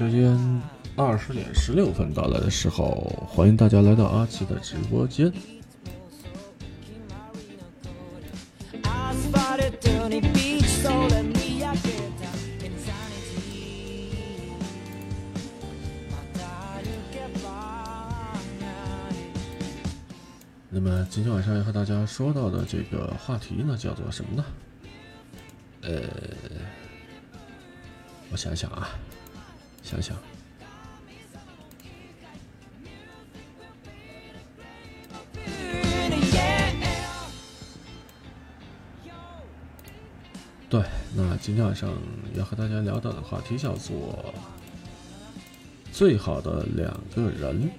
时间二十点十六分到来的時候，歡迎大家來到阿奇的直播間。アスファルトにビーチそれ見上げた Insanity また歩けばなり那么今天晚上要和大家說到的這個話題呢，叫做什麼呢？呃，我想想啊， 想想。对，那今天晚上要和大家聊到的话题叫做“最好的两个人，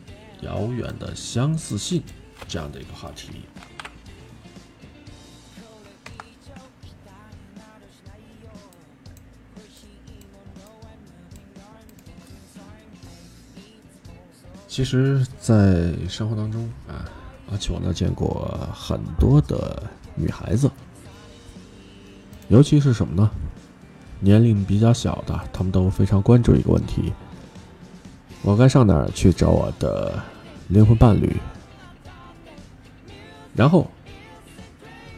遥远的相似性”这样的一个话题。其实，在生活当中啊，阿奇我呢见过很多的女孩子，尤其是什么呢？年龄比较小的，她们都非常关注一个问题：我该上哪儿去找我的灵魂伴侣？然后，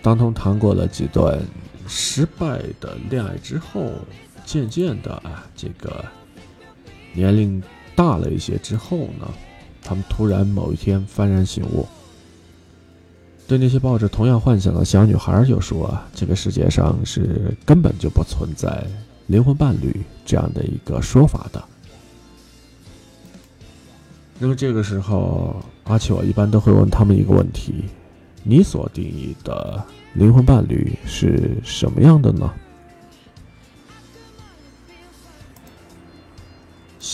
当他們談過了几段失败的恋爱之后，渐渐的啊，这个年龄大了一些之后呢，他们突然某一天幡然醒悟，对那些抱着同样幻想的小女孩就说：“这个世界上是根本就不存在灵魂伴侣这样的一个说法的。那么这个时候，阿奇我一般都会问他们一个问题：你所定义的灵魂伴侣是什么样的呢？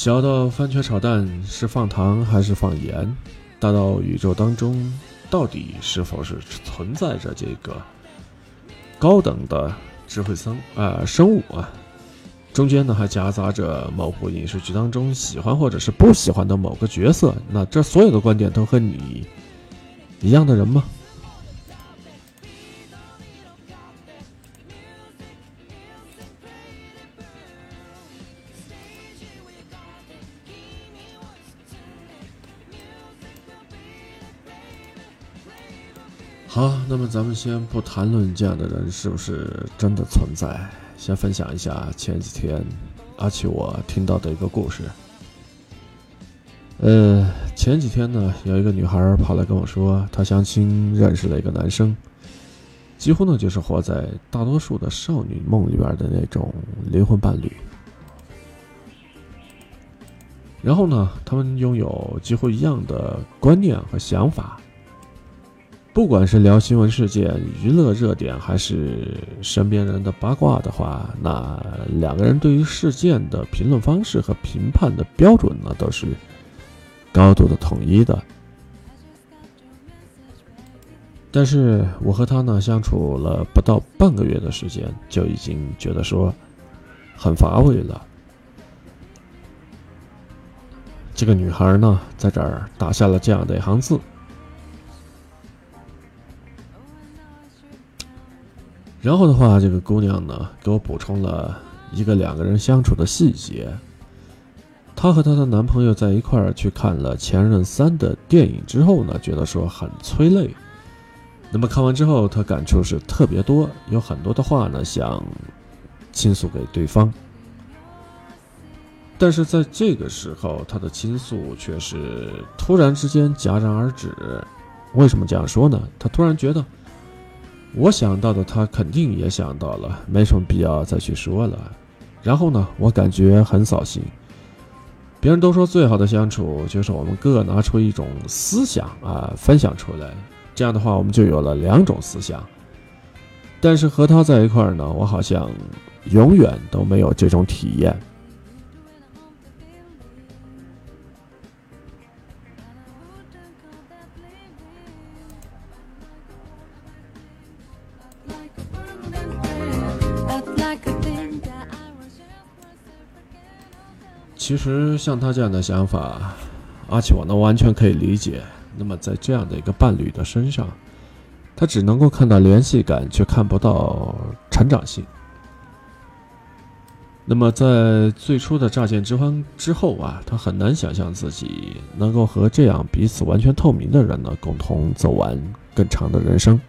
小到番茄炒蛋是放糖还是放盐，大到宇宙当中到底是否是存在着这个高等的智慧生啊、生物啊，中间呢还夹杂着某部影视剧当中喜欢或者是不喜欢的某个角色，那这所有的观点都和你一样的人吗？好，那么咱们先不谈论这样的人是不是真的存在，先分享一下前几天阿奇我听到的一个故事。呃，前几天呢，有一个女孩跑来跟我说，她相亲认识了一个男生，几乎呢就是活在大多数的少女梦里边的那种灵魂伴侣。然后呢，他们拥有几乎一样的观念和想法。不管是聊新闻事件、娱乐热点，还是身边人的八卦的话，那两个人对于事件的评论方式和评判的标准呢，都是高度的统一的。但是我和他呢相处了不到半个月的时间，就已经觉得说很乏味了。这个女孩呢，在这儿打下了这样的一行字。然后的话，这个姑娘呢，给我补充了一个两个人相处的细节。她和她的男朋友在一塊兒去看了《前任三》的电影之后呢，觉得说很催泪。那么看完之后，她感触是特别多，有很多的话呢想倾诉给对方。但是在这个时候，她的倾诉却是突然之间戛然而止。为什么这样说呢？她突然觉得。我想到的，他肯定也想到了，没什么必要再去说了。然后呢，我感觉很扫兴。别人都说最好的相处就是我们各拿出一种思想啊，分享出来，这样的话，我们就有了两种思想。但是和他在一块儿呢，我好像永远都没有这种体验。其实像他这样的想法，阿奇我呢完全可以理解。那么在这样的一个伴侣的身上，他只能够看到联系感，却看不到成长性。那么在最初的乍见之欢之后啊，他很难想象自己能够和这样彼此完全透明的人呢，共同走完更长的人生。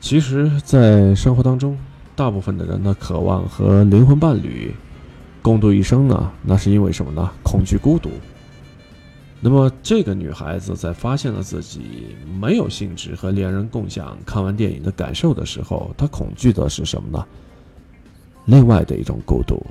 其实，在生活当中，大部分的人呢，渴望和灵魂伴侣共度一生呢，那是因为什么呢？恐惧孤独。那么，这个女孩子在发现了自己没有兴致和恋人共享看完电影的感受的时候，她恐惧的是什么呢？另外的一种孤独。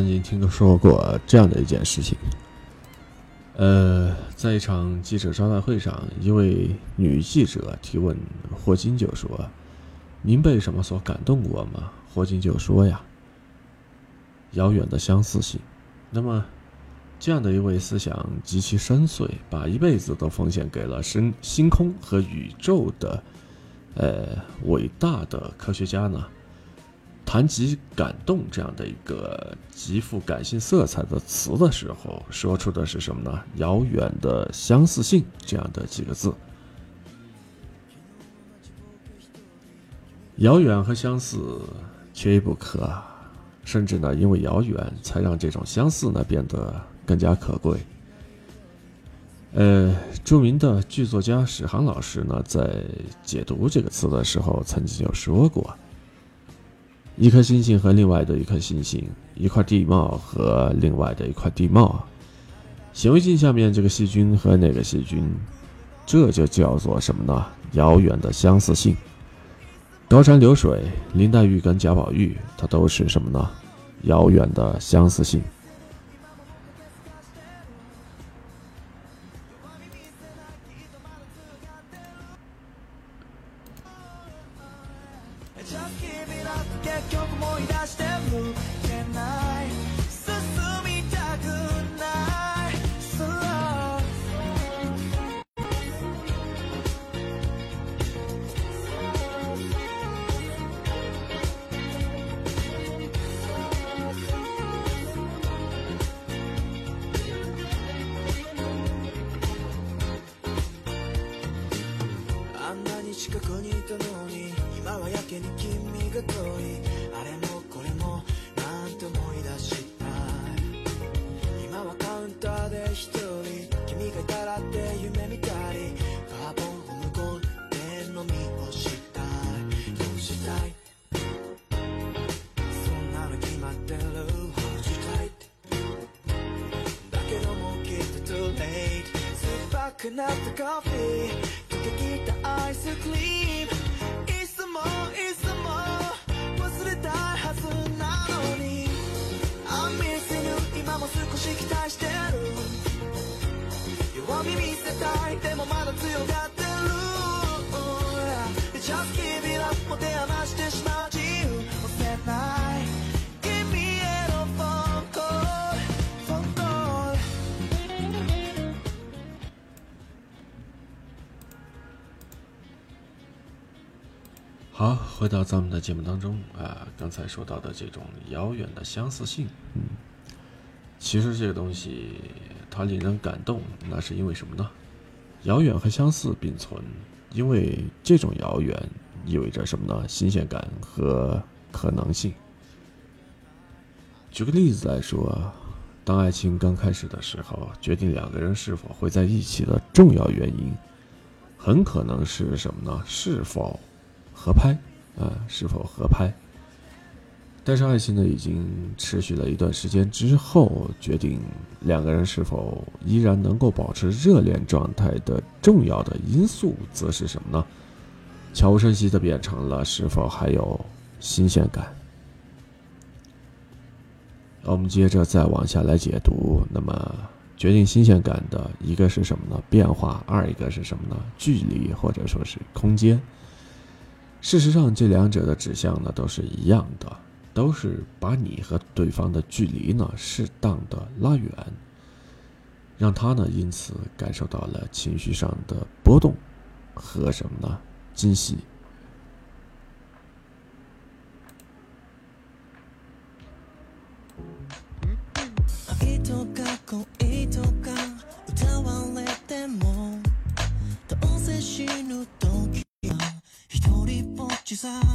曾经听说过这样的一件事情。呃，在一场记者招待会上，一位女记者提问霍金就说：“您被什么所感动过吗？”霍金就说：“呀，遥远的相似性。”那么，这样的一位思想极其深邃，把一辈子都奉献给了星星空和宇宙的，呃，伟大的科学家呢？谈及感动这样的一个极富感性色彩的词的时候，说出的是什么呢？遥远的相似性这样的几个字。遥远和相似缺一不可，甚至呢，因为遥远才让这种相似呢变得更加可贵。呃，著名的剧作家史航老师呢，在解读这个词的时候，曾经有说过。一颗星星和另外的一颗星星，一块地貌和另外的一块地貌，显微镜下面这个细菌和那个细菌，这就叫做什么呢？遥远的相似性。高山流水、林黛玉跟贾宝玉，它都是什么呢？遥远的相似性。くなったコーヒー溶けきったアイスクリーム。いつもいつも忘れたいはずなのに。I'm missing you 今も少し期待してる。弱み見せたい。でもまだ強がってる。Just give it up 持て余してしまう。回到咱们的节目当中啊，刚才说到的这种遥远的相似性，嗯，其实这个东西它令人感动，那是因为什么呢？遥远和相似并存，因为这种遥远意味着什么呢？新鲜感和可能性。举个例子来说，当爱情刚开始的时候，决定两个人是否会在一起的重要原因，很可能是什么呢？是否合拍啊？是否合拍？但是爱情呢，已经持续了一段时间之后，决定两个人是否依然能够保持热恋状态的重要的因素，则是什么呢？悄无声息的变成了是否还有新鲜感。我们接着再往下来解读，那么决定新鲜感的一个是什么呢？变化，二一个是什么呢？距离或者说是空间。事实上，这两者的指向呢都是一样的，都是把你和对方的距离呢适当的拉远，让他呢因此感受到了情绪上的波动和什么呢？惊喜。人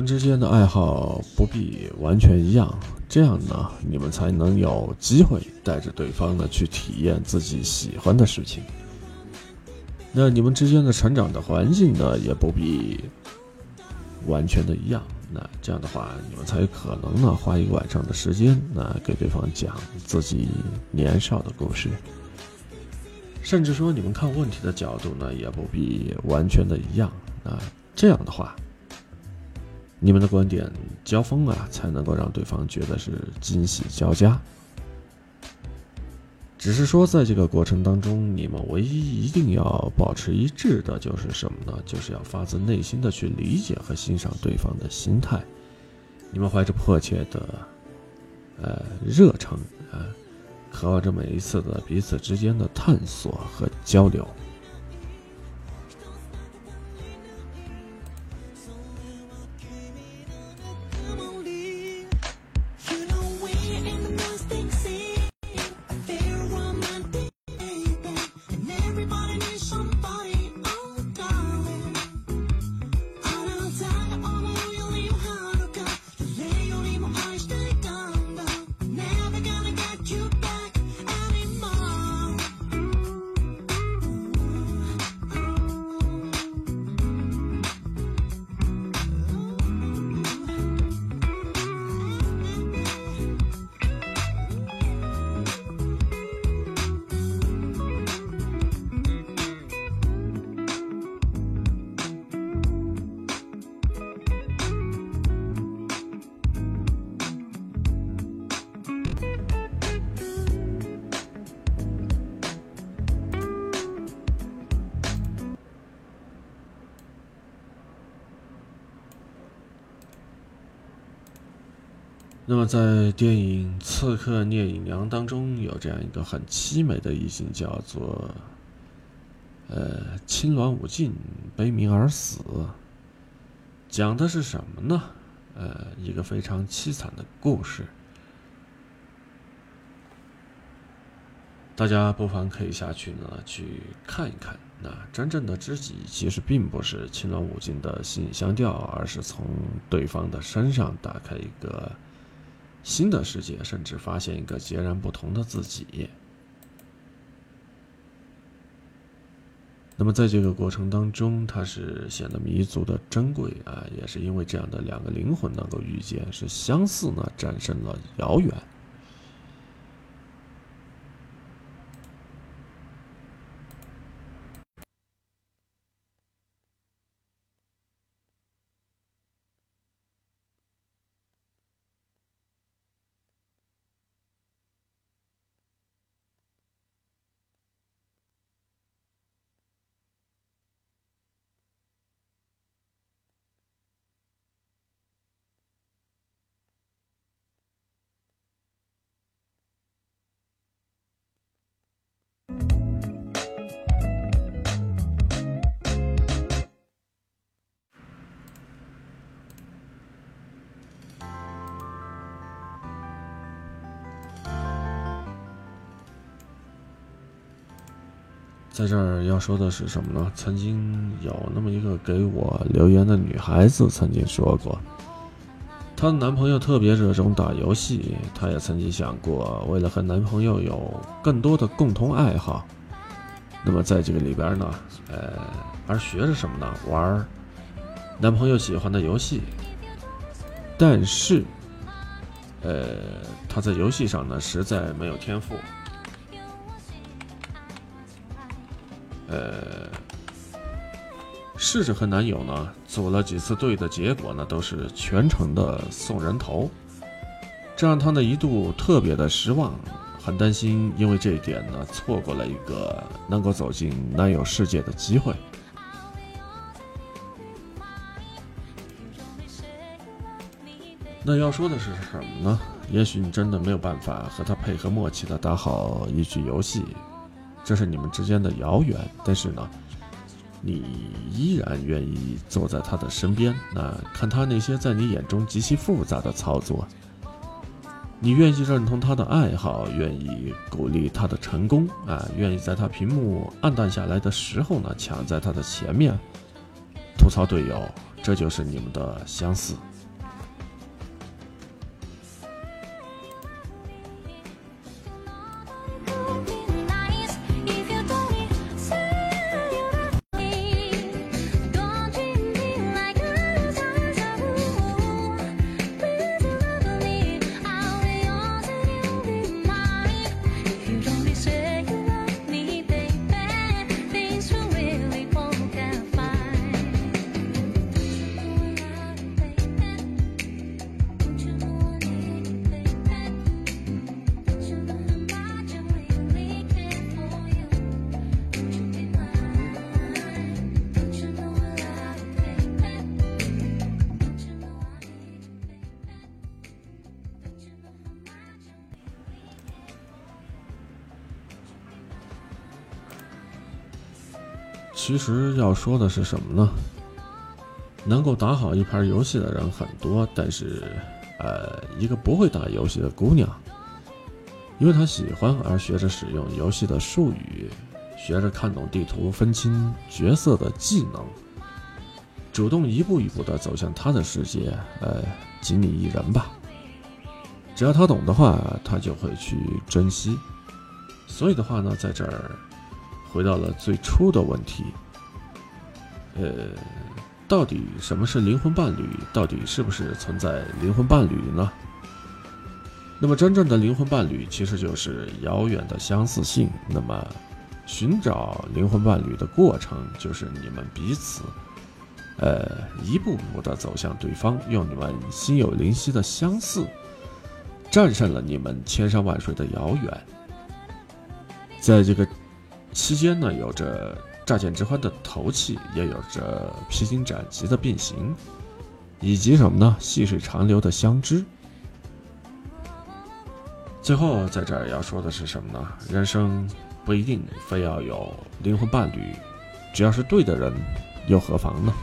们之间的爱好不必完全一样，这样呢，你们才能有机会带着对方呢去体验自己喜欢的事情。那你们之间的成长的环境呢，也不必完全的一样。那这样的话，你们才可能呢花一个晚上的时间，那给对方讲自己年少的故事。甚至说，你们看问题的角度呢，也不必完全的一样。那这样的话，你们的观点交锋啊，才能够让对方觉得是惊喜交加。只是说，在这个过程当中，你们唯一一定要保持一致的就是什么呢？就是要发自内心的去理解和欣赏对方的心态。你们怀着迫切的，呃，热诚啊、渴望着每一次的彼此之间的探索和交流。在电影《刺客聂隐娘》当中，有这样一个很凄美的意境，叫做“呃，青鸾舞尽，悲鸣而死”。讲的是什么呢？呃，一个非常凄惨的故事。大家不妨可以下去呢去看一看。那真正的知己其实并不是青鸾舞尽的心语相调，而是从对方的身上打开一个新的世界，甚至发现一个截然不同的自己。那么在这个过程当中，它是显得弥足的珍贵啊，也是因为这样的两个灵魂能够遇见，是相似呢战胜了遥远。在这儿要说的是什么呢？曾经有那么一个给我留言的女孩子曾经说过，她的男朋友特别热衷打游戏，她也曾经想过，为了和男朋友有更多的共同爱好，那么在这个里边呢，呃，而学着什么呢？玩男朋友喜欢的游戏，但是，呃，她在游戏上呢，实在没有天赋。呃，试着和男友呢组了几次队的结果呢，都是全程的送人头，这让她呢一度特别的失望，很担心因为这一点呢错过了一个能够走进男友世界的机会。那要说的是什么呢？也许你真的没有办法和他配合默契的打好一局游戏。这是你们之间的遥远，但是呢，你依然愿意坐在他的身边，那看他那些在你眼中极其复杂的操作。你愿意认同他的爱好，愿意鼓励他的成功啊，愿意在他屏幕暗淡下来的时候呢，抢在他的前面，吐槽队友，这就是你们的相似。说的是什么呢？能够打好一盘游戏的人很多，但是，呃，一个不会打游戏的姑娘，因为她喜欢而学着使用游戏的术语，学着看懂地图、分清角色的技能，主动一步一步地走向她的世界，呃，仅你一人吧。只要她懂的话，她就会去珍惜。所以的话呢，在这儿。回到了最初的问题，呃，到底什么是灵魂伴侣？到底是不是存在灵魂伴侣呢？那么，真正的灵魂伴侣其实就是遥远的相似性。那么，寻找灵魂伴侣的过程，就是你们彼此，呃，一步步的走向对方，用你们心有灵犀的相似，战胜了你们千山万水的遥远。在这个。期间呢，有着乍见之欢的投契，也有着披荆斩棘的变形，以及什么呢？细水长流的相知。最后，在这儿要说的是什么呢？人生不一定非要有灵魂伴侣，只要是对的人，又何妨呢？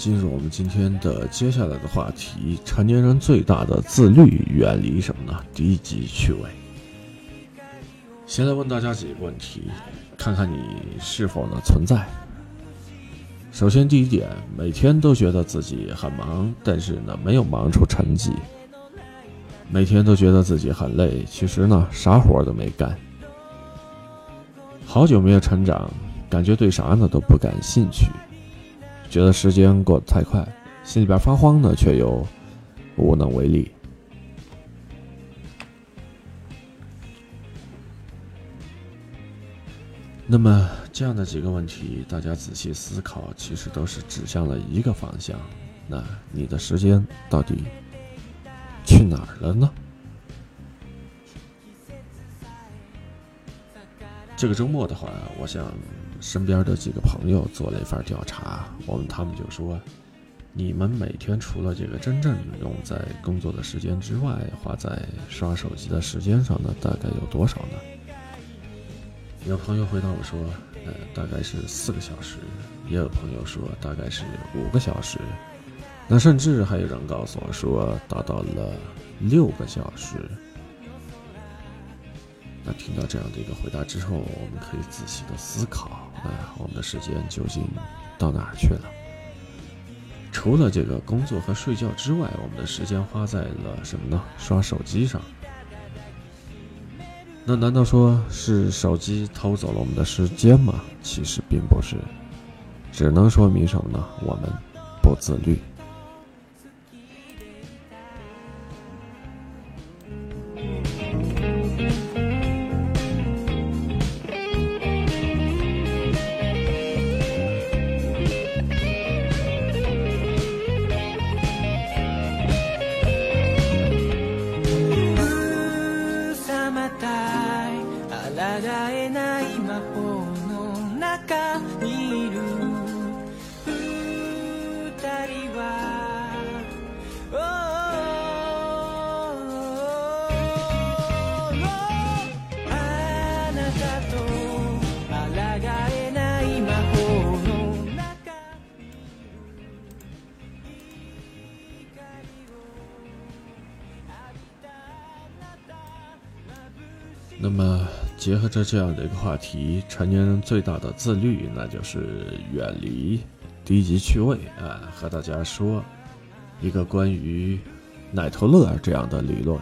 进入我们今天的接下来的话题：成年人最大的自律，远离什么呢？低级趣味。先来问大家几个问题，看看你是否呢存在。首先，第一点，每天都觉得自己很忙，但是呢没有忙出成绩；每天都觉得自己很累，其实呢啥活都没干。好久没有成长，感觉对啥呢都不感兴趣。觉得时间过得太快，心里边发慌呢，却又无能为力。那么这样的几个问题，大家仔细思考，其实都是指向了一个方向。那你的时间到底去哪儿了呢？这个周末的话，我想身边的几个朋友做了一番调查，我们他们就说，你们每天除了这个真正用在工作的时间之外，花在刷手机的时间上呢，大概有多少呢？有朋友回答我说，呃，大概是四个小时；也有朋友说大概是五个小时，那甚至还有人告诉我说达到了六个小时。那听到这样的一个回答之后，我们可以仔细的思考，哎，我们的时间究竟到哪儿去了？除了这个工作和睡觉之外，我们的时间花在了什么呢？刷手机上。那难道说是手机偷走了我们的时间吗？其实并不是，只能说明什么呢？我们不自律。那么，结合着这样的一个话题，成年人最大的自律，那就是远离低级趣味啊。和大家说一个关于奶头乐这样的理论。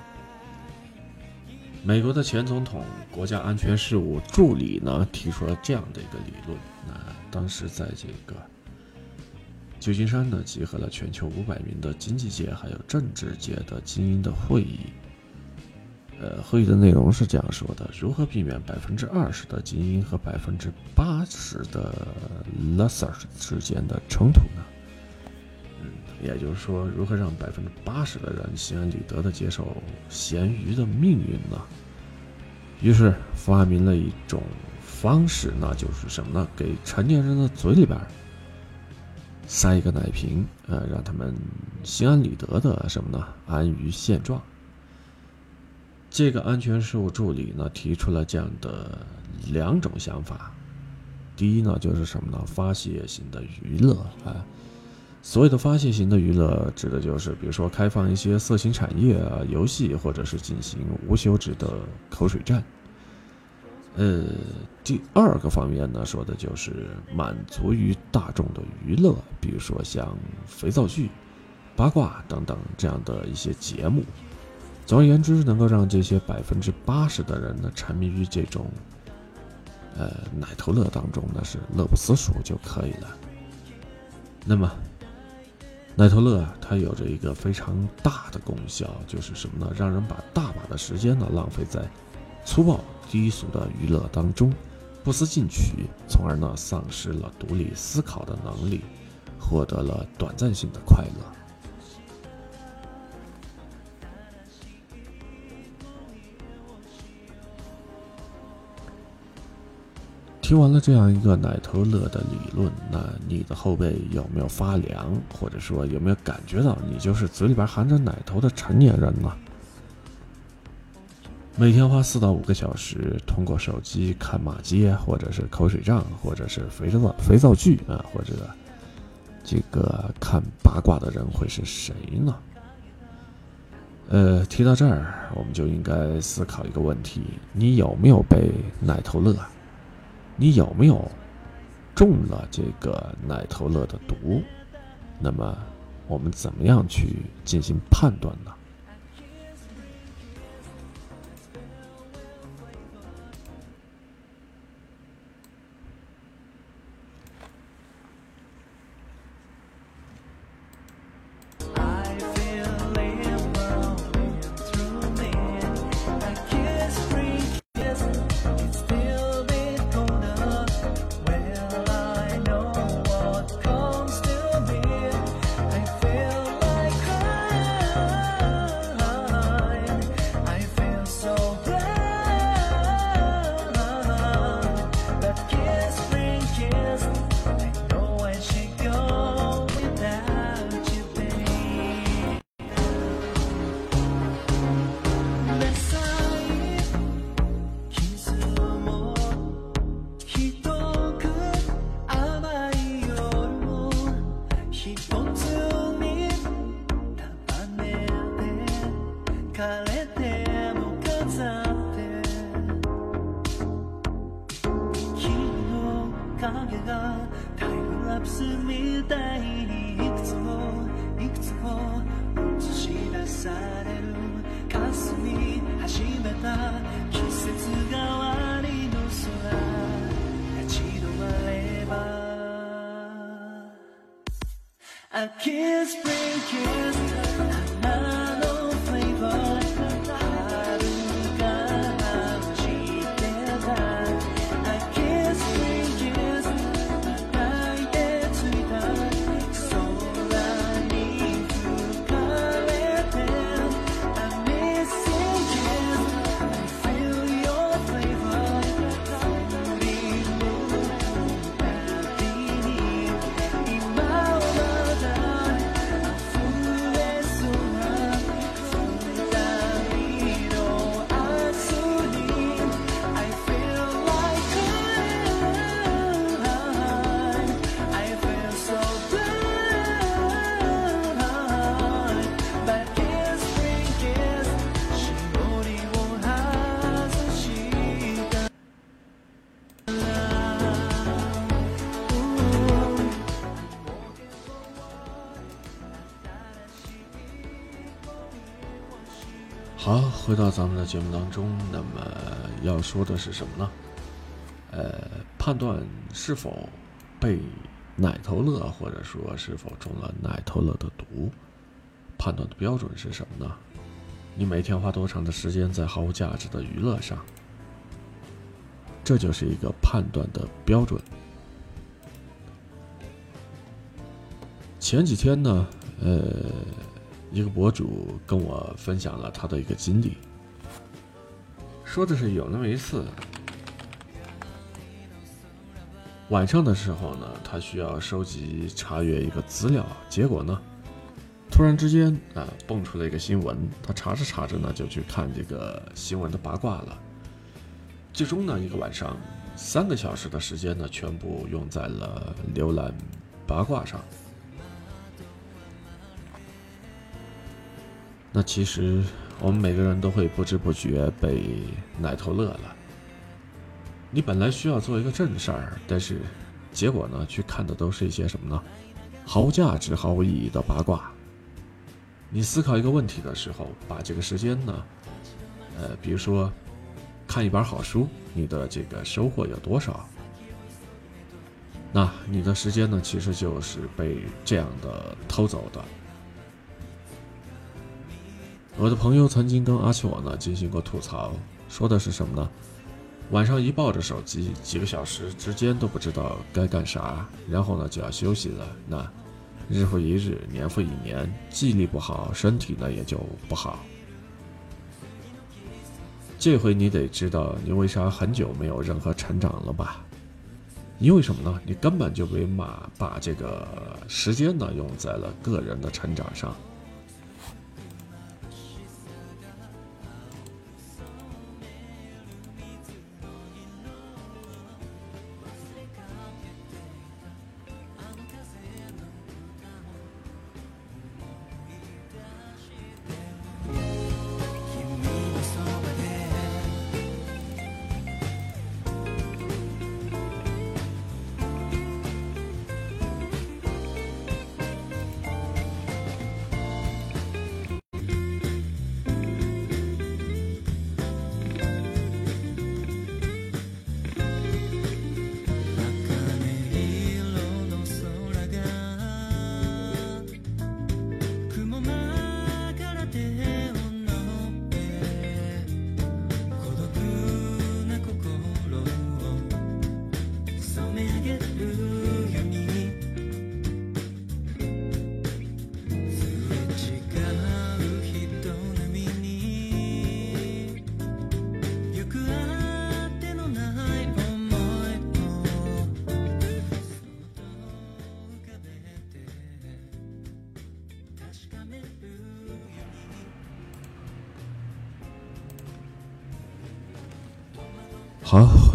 美国的前总统、国家安全事务助理呢提出了这样的一个理论。那当时在这个旧金山呢，集合了全球五百名的经济界还有政治界的精英的会议。呃，会议的内容是这样说的：如何避免百分之二十的精英和百分之八十的 lesser 之间的冲突呢？嗯，也就是说，如何让百分之八十的人心安理得的接受咸鱼的命运呢？于是发明了一种方式，那就是什么呢？给成年人的嘴里边塞一个奶瓶，呃，让他们心安理得的什么呢？安于现状。这个安全事务助理呢提出了这样的两种想法，第一呢就是什么呢？发泄型的娱乐啊，所谓的发泄型的娱乐，指的就是比如说开放一些色情产业啊、游戏，或者是进行无休止的口水战。呃，第二个方面呢，说的就是满足于大众的娱乐，比如说像肥皂剧、八卦等等这样的一些节目。总而言之，能够让这些百分之八十的人呢沉迷于这种呃奶头乐当中，那是乐不思蜀就可以了。那么，奶头乐啊它有着一个非常大的功效，就是什么呢？让人把大把的时间呢浪费在粗暴低俗的娱乐当中，不思进取，从而呢丧失了独立思考的能力，获得了短暂性的快乐。听完了这样一个奶头乐的理论，那你的后背有没有发凉，或者说有没有感觉到你就是嘴里边含着奶头的成年人呢？每天花四到五个小时通过手机看马街，或者是口水仗，或者是肥皂肥皂剧啊，或者这个看八卦的人会是谁呢？呃，提到这儿，我们就应该思考一个问题：你有没有被奶头乐？你有没有中了这个奶头乐的毒？那么，我们怎么样去进行判断呢？影がタイムラプスみたいにいくつもいくつも映し出される霞み始めた季節変わりの空立ち止まれば。A kiss, spring kiss 咱们的节目当中，那么要说的是什么呢？呃，判断是否被奶头乐，或者说是否中了奶头乐的毒，判断的标准是什么呢？你每天花多长的时间在毫无价值的娱乐上？这就是一个判断的标准。前几天呢，呃，一个博主跟我分享了他的一个经历，说的是有那么一次。晚上的时候呢他需要收集查阅一个资料结果呢突然之间啊蹦出了一个新闻他查着查着呢就去看这个新闻的八卦了。最终呢一个晚上三个小时的时间呢全部用在了浏览八卦上。那其实我们每个人都会不知不觉被奶头乐了。你本来需要做一个正事儿，但是结果呢，去看的都是一些什么呢？毫无价值、毫无意义的八卦。你思考一个问题的时候，把这个时间呢，呃，比如说看一本好书，你的这个收获有多少？那你的时间呢，其实就是被这样的偷走的。我的朋友曾经跟阿奇我呢进行过吐槽，说的是什么呢？晚上一抱着手机，几个小时之间都不知道该干啥，然后呢就要休息了。那日复一日，年复一年，记忆力不好，身体呢也就不好。这回你得知道你为啥很久没有任何成长了吧？因为什么呢？你根本就没把把这个时间呢用在了个人的成长上。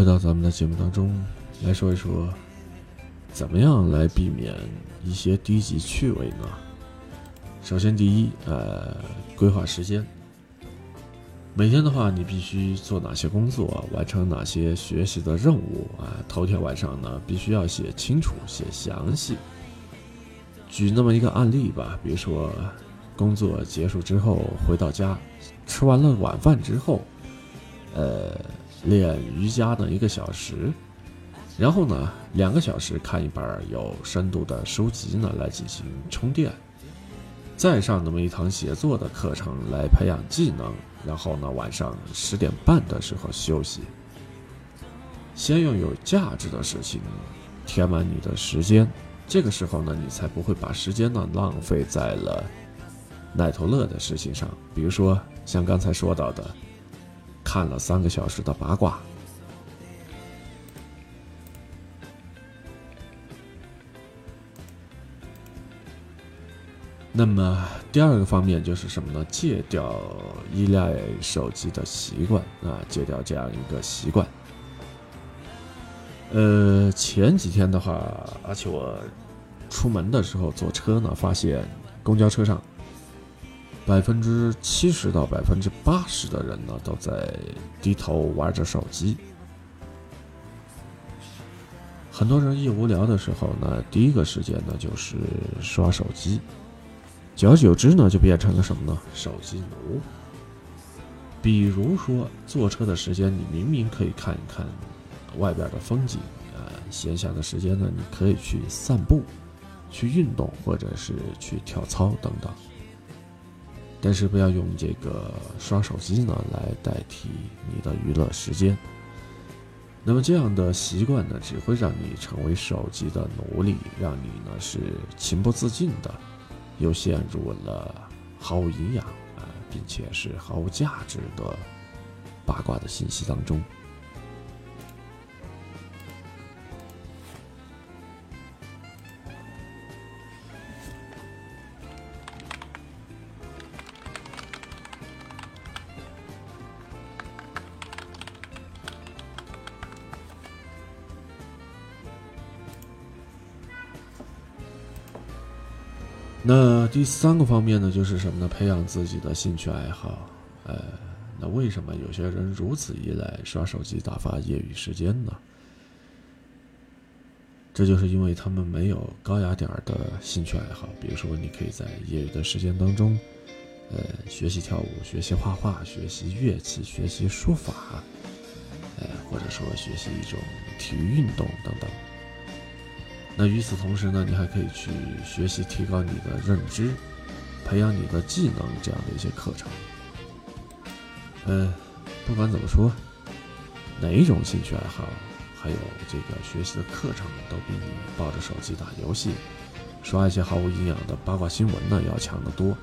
回到咱们的节目当中来说一说，怎么样来避免一些低级趣味呢？首先，第一，呃，规划时间。每天的话，你必须做哪些工作，完成哪些学习的任务啊？头天晚上呢，必须要写清楚、写详细。举那么一个案例吧，比如说，工作结束之后回到家，吃完了晚饭之后，呃，练瑜伽呢一个小时，然后呢两个小时看一本有深度的书籍呢来进行充电，再上那么一堂写作的课程来培养技能，然后呢晚上十点半的时候休息。先用有价值的事情填满你的时间，这个时候呢你才不会把时间呢浪费在了奶头乐的事情上，比如说像刚才说到的。看了三个小时的八卦。那么第二个方面就是什么呢？戒掉依赖手机的习惯啊，戒掉这样一个习惯。呃，前几天的话，而且我出门的时候坐车呢，发现公交车上百分之七十到百分之八十的人呢，都在低头玩着手机。很多人一无聊的时候呢，第一个时间呢就是刷手机，久而久之呢，就变成了什么呢？手机奴。比如说坐车的时间，你明明可以看一看外边的风景，啊，闲暇的时间呢，你可以去散步、去运动，或者是去跳操等等。但是不要用这个刷手机呢来代替你的娱乐时间。那么这样的习惯呢，只会让你成为手机的奴隶，让你呢是情不自禁的，又陷入了毫无营养啊，并且是毫无价值的八卦的信息当中。那第三个方面呢，就是什么呢？培养自己的兴趣爱好。呃，那为什么有些人如此依赖刷手机打发业余时间呢？这就是因为他们没有高雅点儿的兴趣爱好，比如说，你可以在业余的时间当中，呃，学习跳舞、学习画画、学习乐器、学习书法，呃，或者说学习一种体育运动等等。那与此同时呢，你还可以去学习提高你的认知，培养你的技能这样的一些课程。呃，不管怎么说，哪一种兴趣爱好，还有这个学习的课程，都比你抱着手机打游戏、刷一些毫无营养的八卦新闻呢要强得多。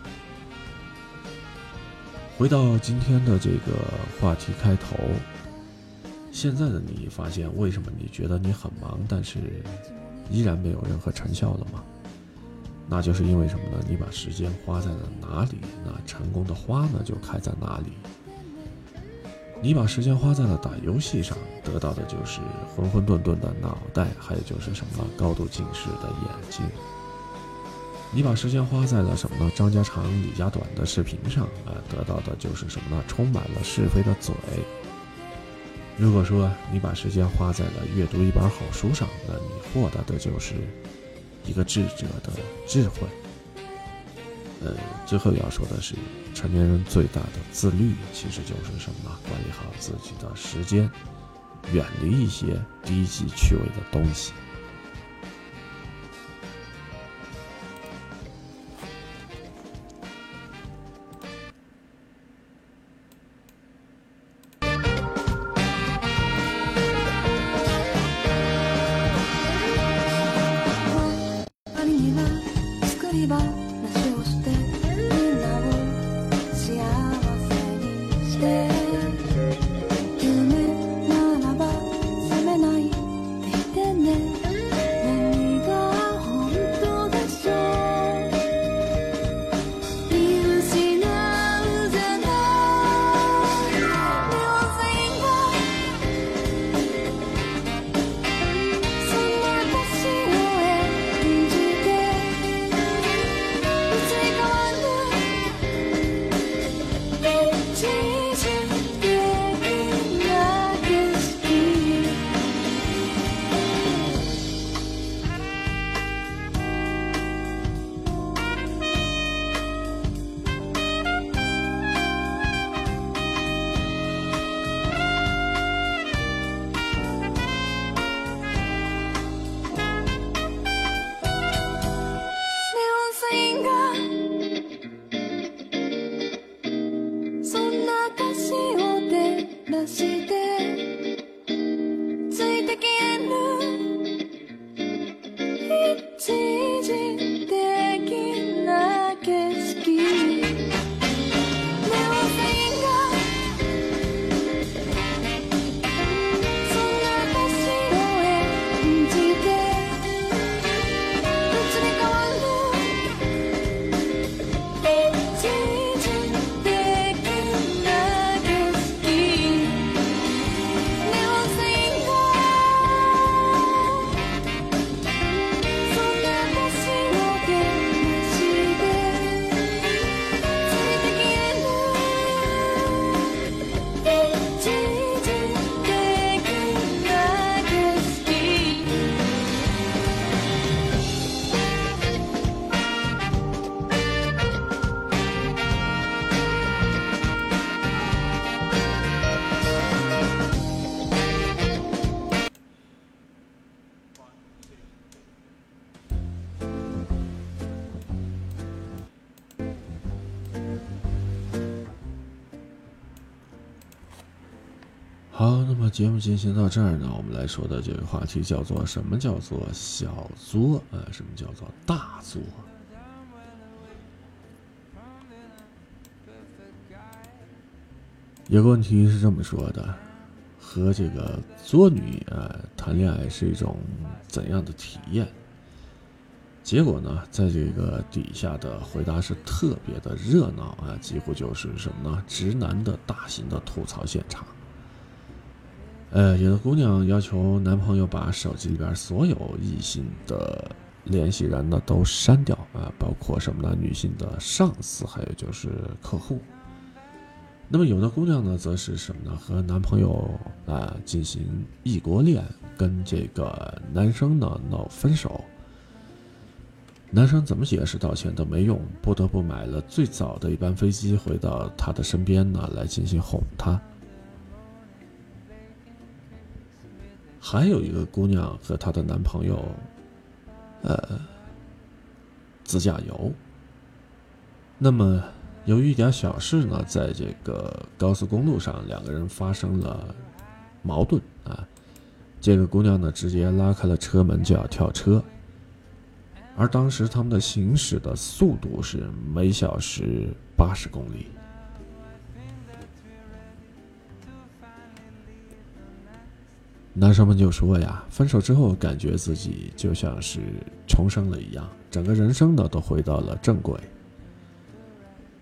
回到今天的这个话题开头，现在的你发现为什么你觉得你很忙，但是依然没有任何成效了吗？那就是因为什么呢？你把时间花在了哪里，那成功的花呢就开在哪里。你把时间花在了打游戏上，得到的就是混混沌沌的脑袋，还有就是什么高度近视的眼睛。你把时间花在了什么呢？张家长李家短的视频上啊，得到的就是什么呢？充满了是非的嘴。如果说你把时间花在了阅读一本好书上，那你获得的就是一个智者的智慧。呃，最后要说的是，成年人最大的自律其实就是什么？管理好自己的时间，远离一些低级趣味的东西。「みんなを幸せにして」节目进行到这儿呢，我们来说的这个话题叫做什么叫做小作啊、呃什么叫做大作？有个问题是这么说的：和这个作女啊、呃谈恋爱是一种怎样的体验？结果呢，在这个底下的回答是特别的热闹啊，几乎就是什么呢？直男的大型的吐槽现场。呃，有的姑娘要求男朋友把手机里边所有异性的联系人呢都删掉，啊，包括什么呢？女性的上司，还有就是客户。那么有的姑娘呢，则是什么呢？和男朋友啊进行异国恋，跟这个男生呢闹分手。男生怎么解释道歉都没用，不得不买了最早的一班飞机回到她的身边呢，来进行哄她。还有一个姑娘和她的男朋友，呃，自驾游。那么。由于一点小事呢，在这个高速公路上，两个人发生了矛盾啊。这个姑娘呢，直接拉开了车门就要跳车，而当时他们的行驶的速度是每小时八十公里。男生们就说呀，分手之后感觉自己就像是重生了一样，整个人生呢都回到了正轨。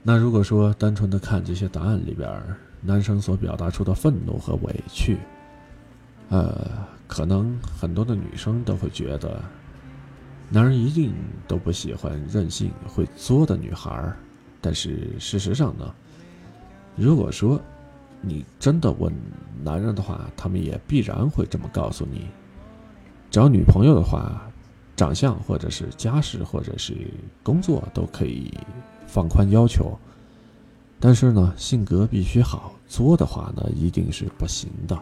那如果说单纯的看这些答案里边，男生所表达出的愤怒和委屈，呃，可能很多的女生都会觉得，男人一定都不喜欢任性会作的女孩但是事实上呢，如果说你真的问男人的话，他们也必然会这么告诉你：找女朋友的话，长相或者是家世或者是工作都可以。放宽要求，但是呢，性格必须好，作的话呢，一定是不行的。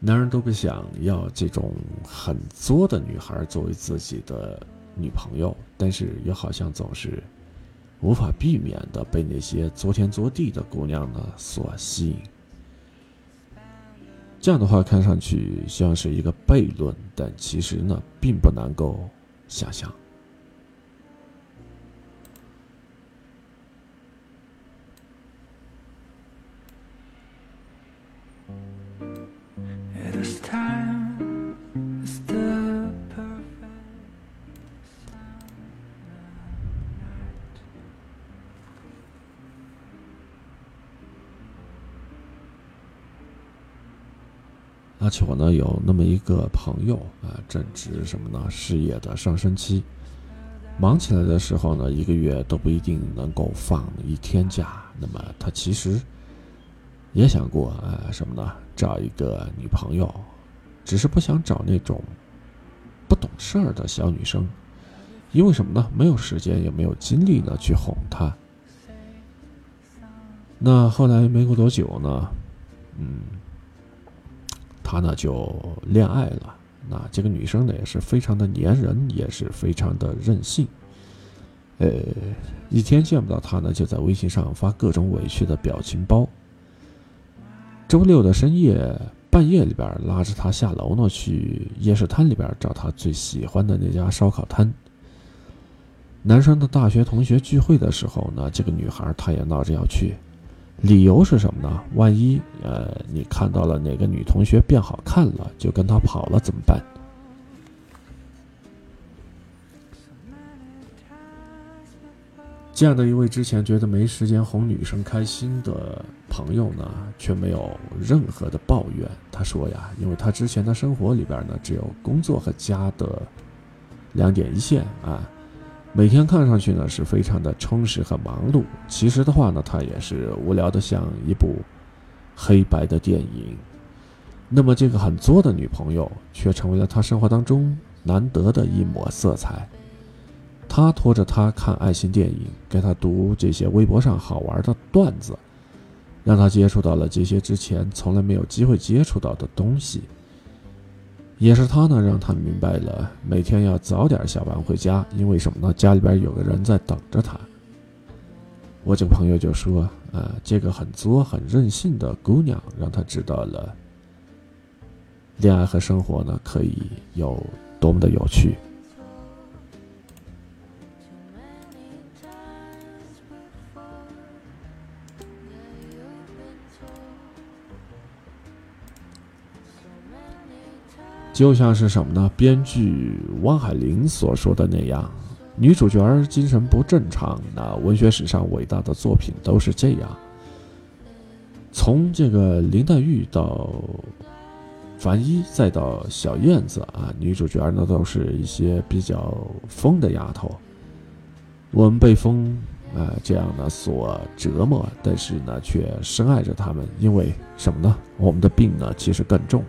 男人都不想要这种很作的女孩作为自己的女朋友，但是又好像总是无法避免的被那些作天作地的姑娘呢所吸引。这样的话，看上去像是一个悖论，但其实呢，并不能够。想象。而且我呢，有那么一个朋友啊，正值什么呢？事业的上升期，忙起来的时候呢，一个月都不一定能够放一天假。那么他其实也想过啊，什么呢？找一个女朋友，只是不想找那种不懂事儿的小女生，因为什么呢？没有时间，也没有精力呢去哄她。那后来没过多久呢，嗯。他呢就恋爱了，那这个女生呢也是非常的粘人，也是非常的任性。呃，一天见不到他呢，就在微信上发各种委屈的表情包。周六的深夜，半夜里边拉着他下楼呢，去夜市摊里边找他最喜欢的那家烧烤摊。男生的大学同学聚会的时候呢，这个女孩她也闹着要去。理由是什么呢？万一呃，你看到了哪个女同学变好看了，就跟她跑了怎么办？这样的一位之前觉得没时间哄女生开心的朋友呢，却没有任何的抱怨。他说呀，因为他之前的生活里边呢，只有工作和家的两点一线啊。每天看上去呢是非常的充实和忙碌，其实的话呢，他也是无聊的像一部黑白的电影。那么这个很作的女朋友，却成为了他生活当中难得的一抹色彩。他拖着他看爱情电影，给他读这些微博上好玩的段子，让他接触到了这些之前从来没有机会接触到的东西。也是他呢，让他明白了每天要早点下班回家，因为什么呢？家里边有个人在等着他。我这个朋友就说：“啊，这个很作、很任性的姑娘，让他知道了恋爱和生活呢，可以有多么的有趣。”就像是什么呢？编剧汪海林所说的那样，女主角精神不正常。那文学史上伟大的作品都是这样。从这个林黛玉到凡一再到小燕子啊，女主角呢都是一些比较疯的丫头。我们被风啊、这样呢所折磨，但是呢却深爱着他们，因为什么呢？我们的病呢其实更重。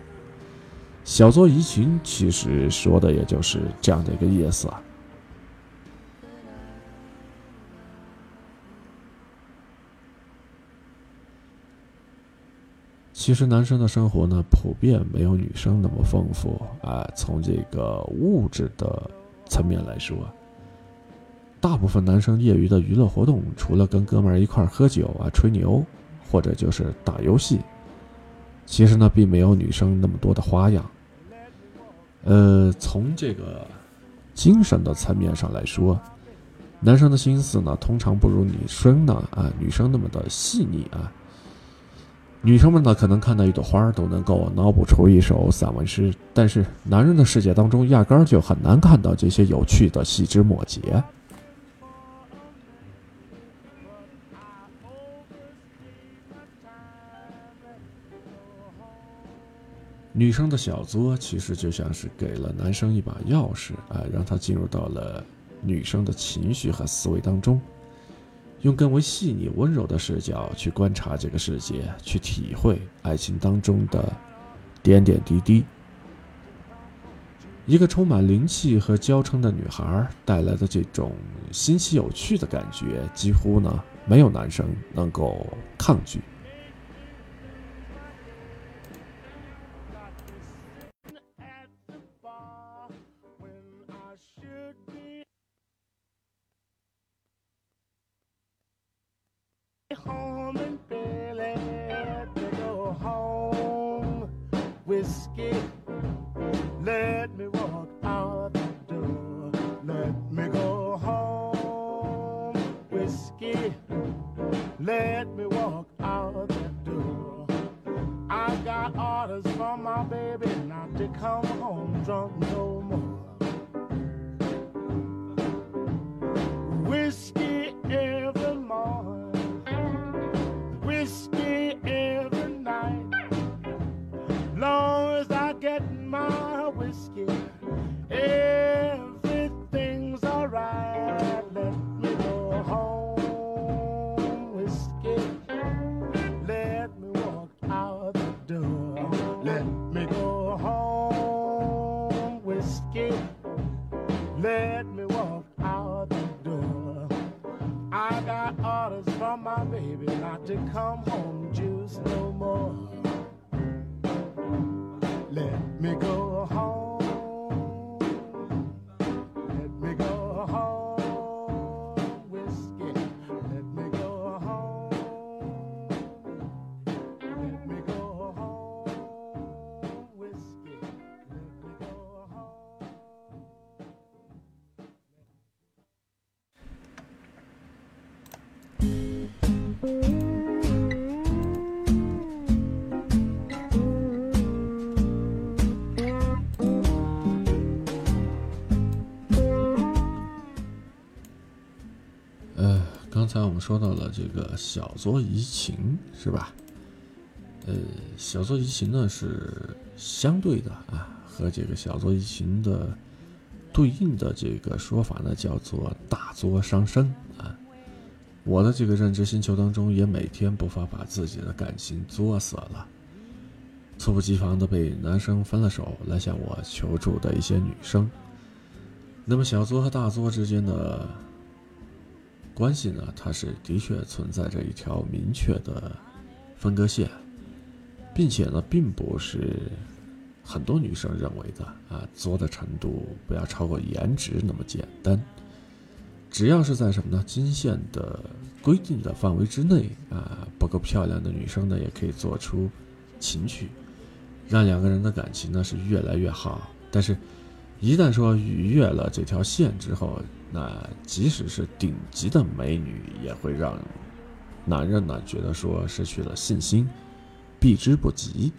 小作怡情其实说的也就是这样的一个意思啊。其实男生的生活呢，普遍没有女生那么丰富啊。从这个物质的层面来说，大部分男生业余的娱乐活动，除了跟哥们儿一块儿喝酒啊、吹牛，或者就是打游戏，其实呢，并没有女生那么多的花样。呃，从这个精神的层面上来说，男生的心思呢，通常不如女生呢啊，女生那么的细腻啊。女生们呢，可能看到一朵花都能够脑补出一首散文诗，但是男人的世界当中，压根儿就很难看到这些有趣的细枝末节。女生的小作其实就像是给了男生一把钥匙啊，让他进入到了女生的情绪和思维当中。用更为细腻温柔的视角去观察这个世界，去体会爱情当中的点点滴滴。一个充满灵气和娇嗔的女孩带来的这种新奇有趣的感觉，几乎呢没有男生能够抗拒。刚才我们说到了这个小作怡情，是吧？呃，小作怡情呢是相对的啊，和这个小作怡情的对应的这个说法呢叫做大作伤身啊。我的这个认知星球当中，也每天不乏把自己的感情作死了，猝不及防的被男生分了手来向我求助的一些女生。那么小作和大作之间的关系呢，它是的确存在着一条明确的分割线，并且呢，并不是很多女生认为的啊，作的程度不要超过颜值那么简单。只要是在什么呢？金线的规定的范围之内啊，不够漂亮的女生呢，也可以做出情趣，让两个人的感情呢是越来越好。但是，一旦说逾越了这条线之后，那即使是顶级的美女，也会让男人呢觉得说失去了信心，避之不及。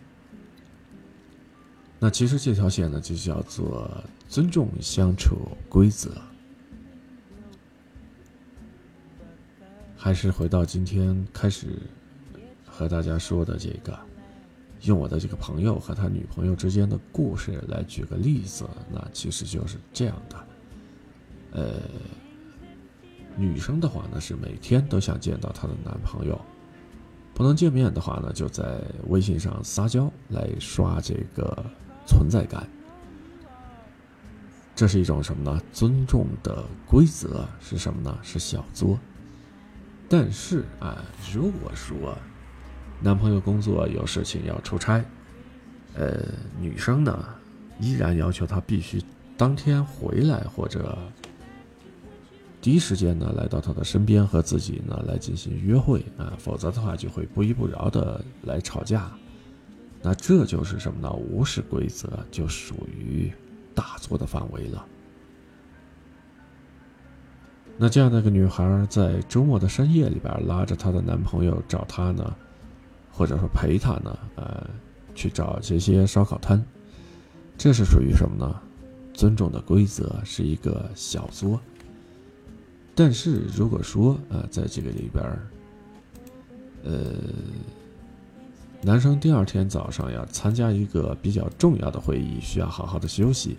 那其实这条线呢，就叫做尊重相处规则。还是回到今天开始和大家说的这个用我的这个朋友和他女朋友之间的故事来举个例子，那其实就是这样的。呃，女生的话呢是每天都想见到她的男朋友，不能见面的话呢就在微信上撒娇来刷这个存在感。这是一种什么呢？尊重的规则是什么呢？是小作。但是啊，如果说男朋友工作有事情要出差，呃，女生呢依然要求他必须当天回来，或者第一时间呢来到他的身边和自己呢来进行约会啊，否则的话就会不依不饶的来吵架。那这就是什么呢？无视规则，就属于大作的范围了。那这样的一个女孩在周末的深夜里边拉着她的男朋友找她呢，或者说陪她呢，呃，去找这些烧烤摊，这是属于什么呢？尊重的规则是一个小作。但是如果说呃，在这个里边儿，呃，男生第二天早上要参加一个比较重要的会议，需要好好的休息。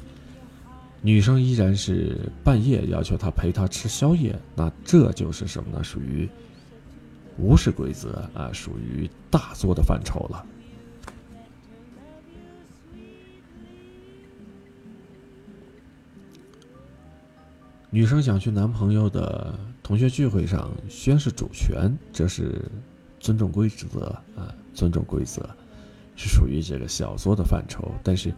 女生依然是半夜要求他陪她吃宵夜，那这就是什么呢？属于无视规则啊，属于大作的范畴了。女生想去男朋友的同学聚会上宣示主权，这是尊重规则啊，尊重规则是属于这个小作的范畴，但是。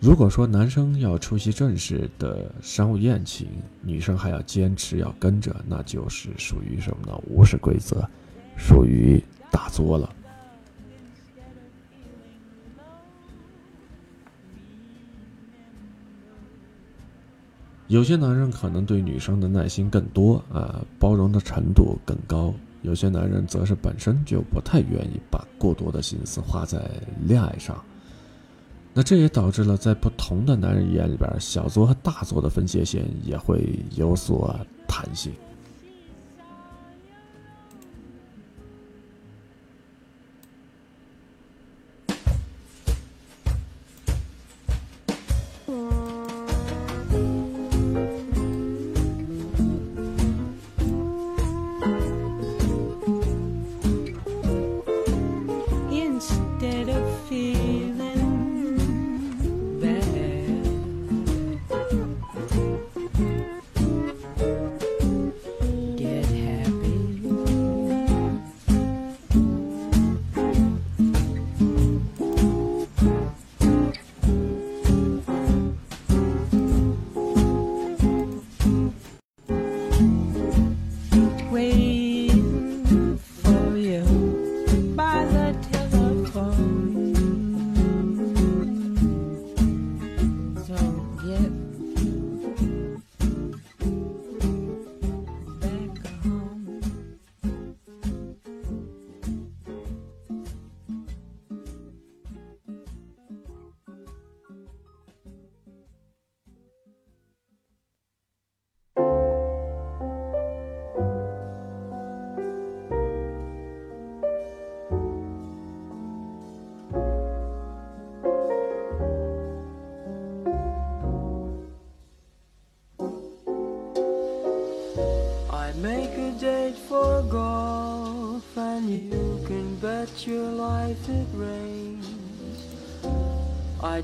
如果说男生要出席正式的商务宴请，女生还要坚持要跟着，那就是属于什么呢？无视规则，属于大作了。有些男人可能对女生的耐心更多啊，包容的程度更高；有些男人则是本身就不太愿意把过多的心思花在恋爱上。那这也导致了，在不同的男人眼里边，小作和大作的分界线也会有所弹性。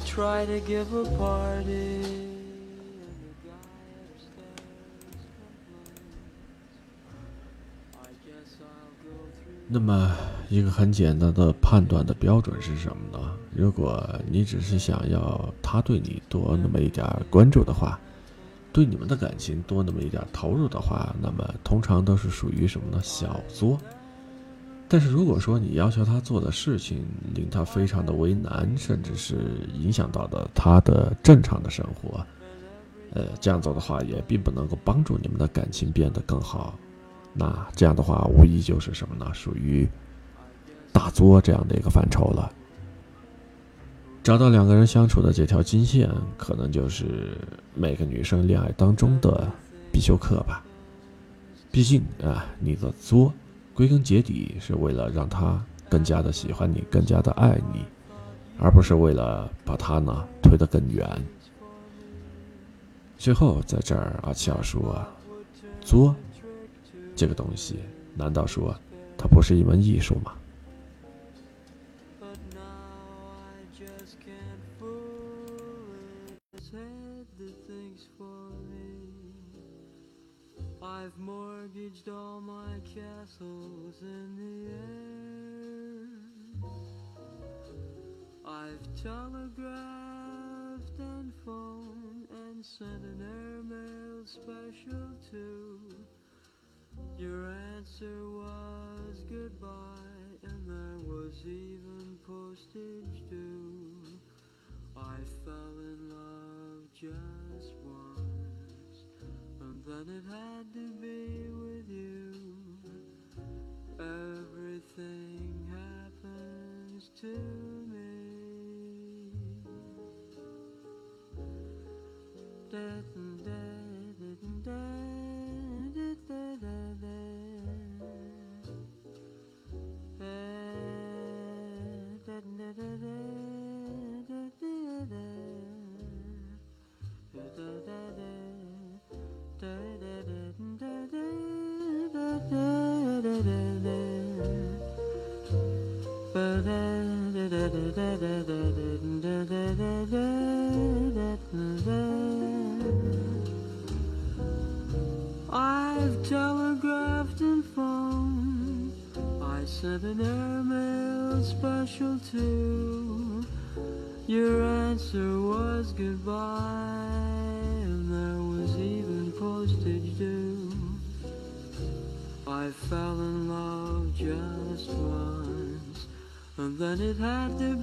Try to give a party. and the guy upstairs complains. I guess I'll go through. 那么，一个很简单的判断的标准是什么呢？如果你只是想要他对你多那么一点关注的话，对你们的感情多那么一点投入的话，那么通常都是属于什么呢？小作。但是如果说你要求他做的事情令他非常的为难，甚至是影响到的他的正常的生活，呃，这样做的话也并不能够帮助你们的感情变得更好。那这样的话，无疑就是什么呢？属于大作这样的一个范畴了。找到两个人相处的这条金线，可能就是每个女生恋爱当中的必修课吧。毕竟啊，你的作，归根结底是为了让他更加的喜欢你，更加的爱你，而不是为了把他呢推得更远。最后，在这儿，阿七要说，作这个东西，难道说它不是一门艺术吗？Telegraphed and phoned and sent an airmail special too. Your answer was goodbye, and there was even postage due. I fell in love just once, and then it had to be with you. Everything happens to dead and dead. I haar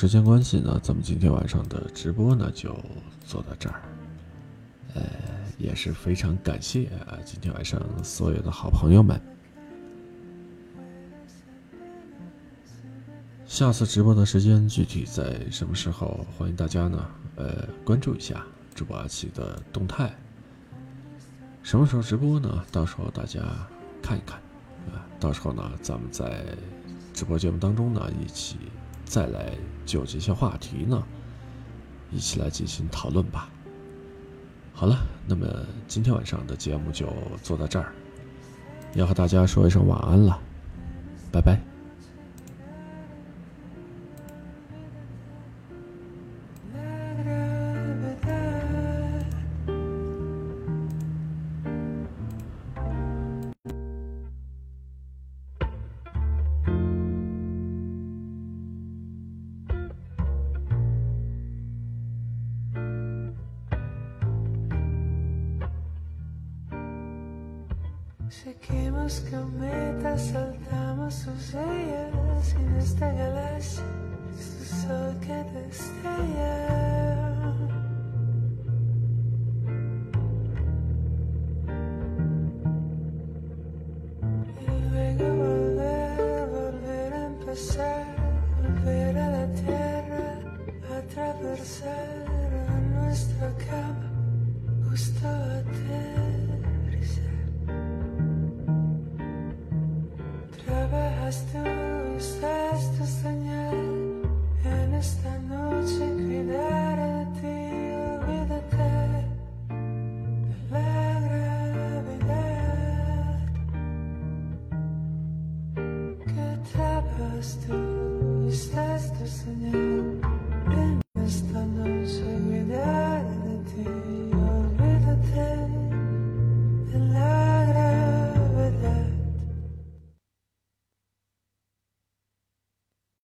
时间关系呢，咱们今天晚上的直播呢就做到这儿。呃，也是非常感谢啊，今天晚上所有的好朋友们。下次直播的时间具体在什么时候？欢迎大家呢，呃，关注一下主播阿奇的动态。什么时候直播呢？到时候大家看一看，啊，到时候呢，咱们在直播节目当中呢，一起再来就这些话题呢，一起来进行讨论吧。好了，那么今天晚上的节目就做到这儿，要和大家说一声晚安了，拜拜。